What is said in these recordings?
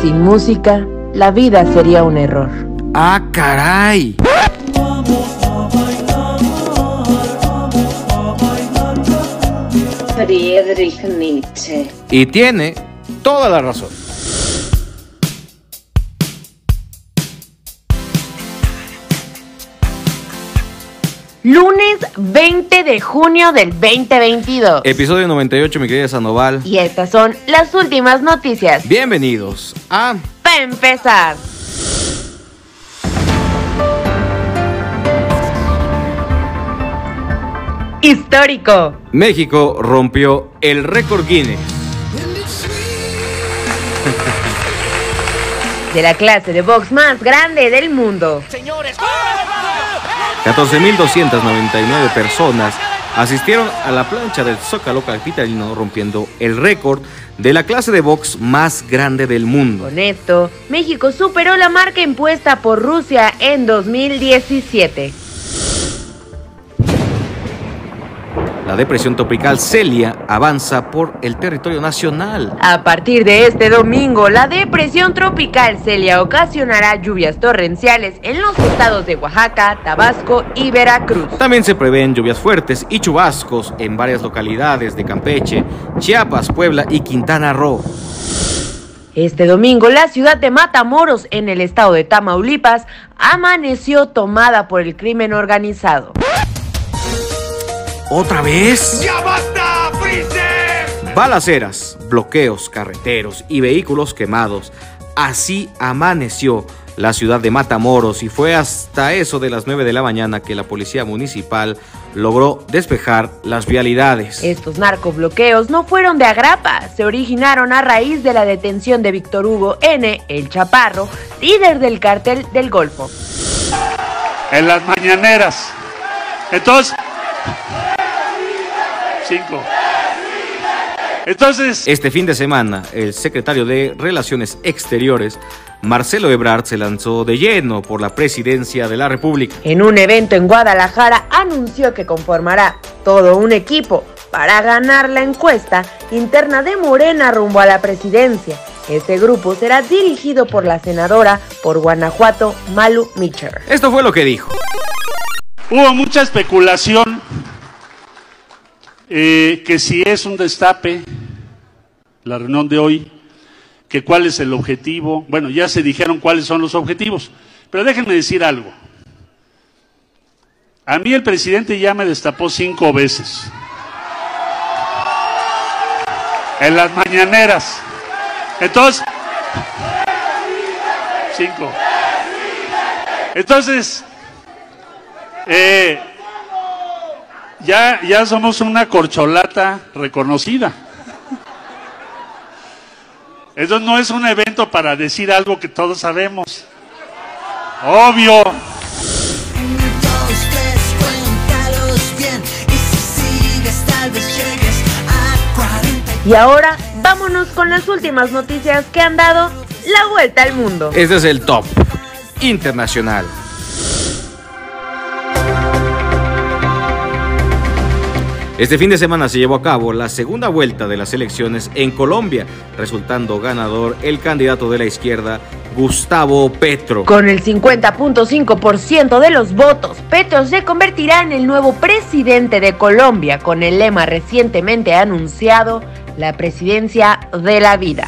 Sin música, la vida sería un error. ¡Ah, caray! Friedrich Nietzsche. Y tiene toda la razón. Lunes 20 de junio del 2022. Episodio 98, mi querida Sandoval. Y estas son las últimas noticias. Bienvenidos a Para empezar. Histórico. México rompió el récord Guinness. De la clase de box más grande del mundo. 14.299 personas asistieron a la plancha del Zócalo capitalino rompiendo el récord de la clase de box más grande del mundo. Con esto, México superó la marca impuesta por Rusia en 2017. La depresión tropical Celia avanza por el territorio nacional. A partir de este domingo, la depresión tropical Celia ocasionará lluvias torrenciales en los estados de Oaxaca, Tabasco y Veracruz. También se prevén lluvias fuertes y chubascos en varias localidades de Campeche, Chiapas, Puebla y Quintana Roo. Este domingo, la ciudad de Matamoros, en el estado de Tamaulipas, amaneció tomada por el crimen organizado. ¿Otra vez? ¡Ya basta, Freezer! Balaceras, bloqueos carreteros y vehículos quemados. Así amaneció la ciudad de Matamoros y fue hasta eso de las 9 de la mañana que la policía municipal logró despejar las vialidades. Estos narcobloqueos no fueron de agrapa, se originaron a raíz de la detención de Víctor Hugo N., el Chaparro, líder del cártel del Golfo. En las mañaneras. Entonces, cinco. Entonces, Este fin de semana, el secretario de Relaciones Exteriores, Marcelo Ebrard, se lanzó de lleno por la presidencia de la República. En un evento en Guadalajara anunció que conformará todo un equipo para ganar la encuesta interna de Morena rumbo a la presidencia. Este grupo será dirigido por la senadora por Guanajuato, Malu Mitcher. Esto fue lo que dijo. hubo mucha especulación eh, que si es un destape, la reunión de hoy, que cuál es el objetivo. Bueno, ya se dijeron cuáles son los objetivos, pero déjenme decir algo. A mí el presidente ya me destapó cinco veces. En las mañaneras. Entonces, cinco. Entonces, eh, ya, ya somos una corcholata reconocida. Eso no es un evento para decir algo que todos sabemos. Obvio. Uno, dos, tres, cuéntalos bien. Y si sigues, tal vez llegues a 40. Y ahora vámonos con las últimas noticias que han dado la vuelta al mundo. Este es el top internacional. Este fin de semana se llevó a cabo la segunda vuelta de las elecciones en Colombia, resultando ganador el candidato de la izquierda, Gustavo Petro. Con el 50.5% de los votos, Petro se convertirá en el nuevo presidente de Colombia con el lema recientemente anunciado, la presidencia de la vida.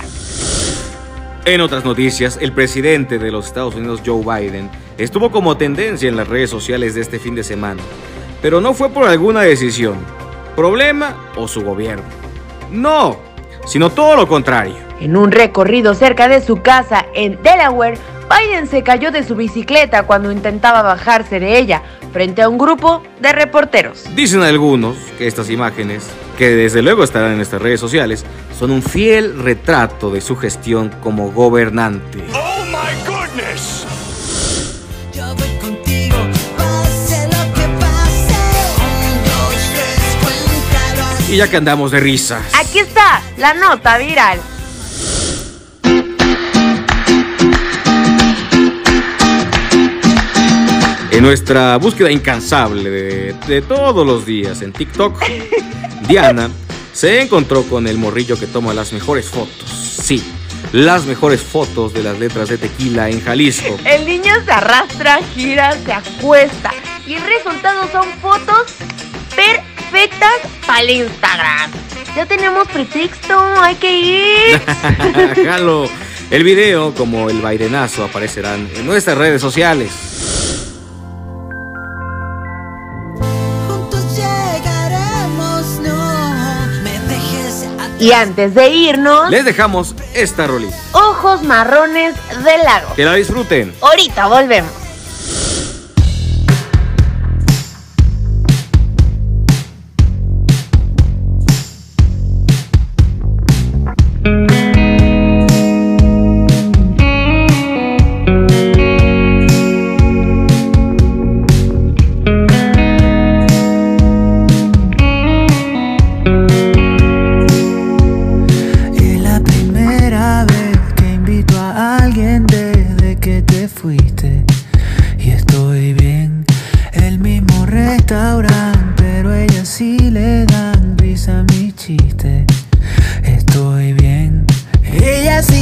En otras noticias, el presidente de los Estados Unidos, Joe Biden, estuvo como tendencia en las redes sociales de este fin de semana, pero no fue por alguna decisión, problema o su gobierno. No, sino todo lo contrario. En un recorrido cerca de su casa en Delaware, Biden se cayó de su bicicleta cuando intentaba bajarse de ella frente a un grupo de reporteros. Dicen algunos que estas imágenes, que desde luego estarán en nuestras redes sociales, son un fiel retrato de su gestión como gobernante. Yo voy contigo, Y ya que andamos de risas, Aquí está la nota viral. En nuestra búsqueda incansable de, de todos los días en TikTok, Diana se encontró con el morrillo que toma las mejores fotos. Sí, las mejores fotos de las letras de tequila en Jalisco. El niño se arrastra, gira, se acuesta. Y el resultado son fotos perfectas para el Instagram. Ya tenemos pretexto, hay que ir. Jalo. El video, como el bailenazo, aparecerán en nuestras redes sociales. Y antes de irnos, Les dejamos esta rolita. ojos marrones del lago. Que la disfruten. Ahorita volvemos.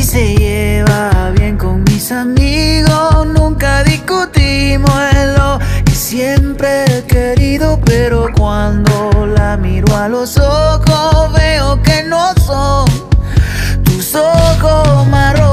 Sí se lleva bien con mis amigos. Nunca discutimos en lo que siempre he querido, pero cuando la miro a los ojos veo que no son tus ojos marrones.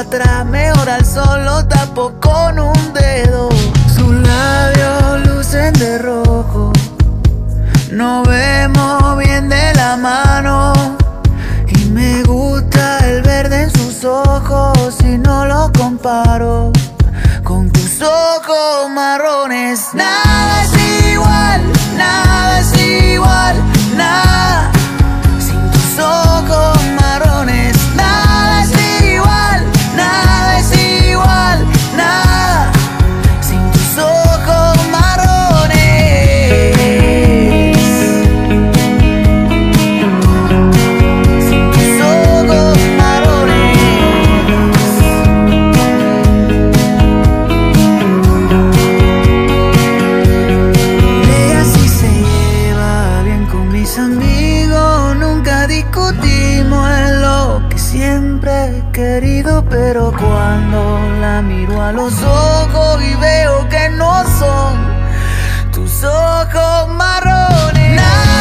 Atrás, mejor al sol lo tapo con un dedo. Sus labios lucen de rojo. Nos vemos bien de la mano. Y me gusta el verde en sus ojos si no lo comparo con tus ojos marrones. Nada es igual, nada mis amigos, nunca discutimos en lo que siempre he querido, pero cuando la miro a los ojos y veo que no son tus ojos marrones.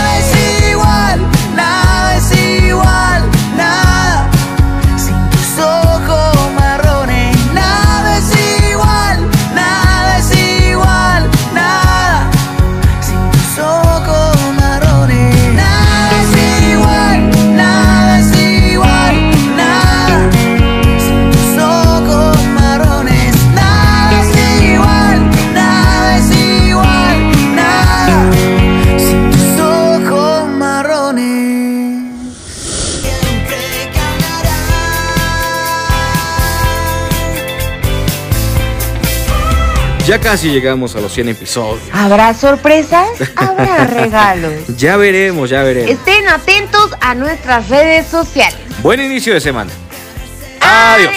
Ya casi llegamos a los 100 episodios. ¿Habrá sorpresas? ¿Habrá regalos? Ya veremos, ya veremos. Estén atentos a nuestras redes sociales. Buen inicio de semana. Adiós.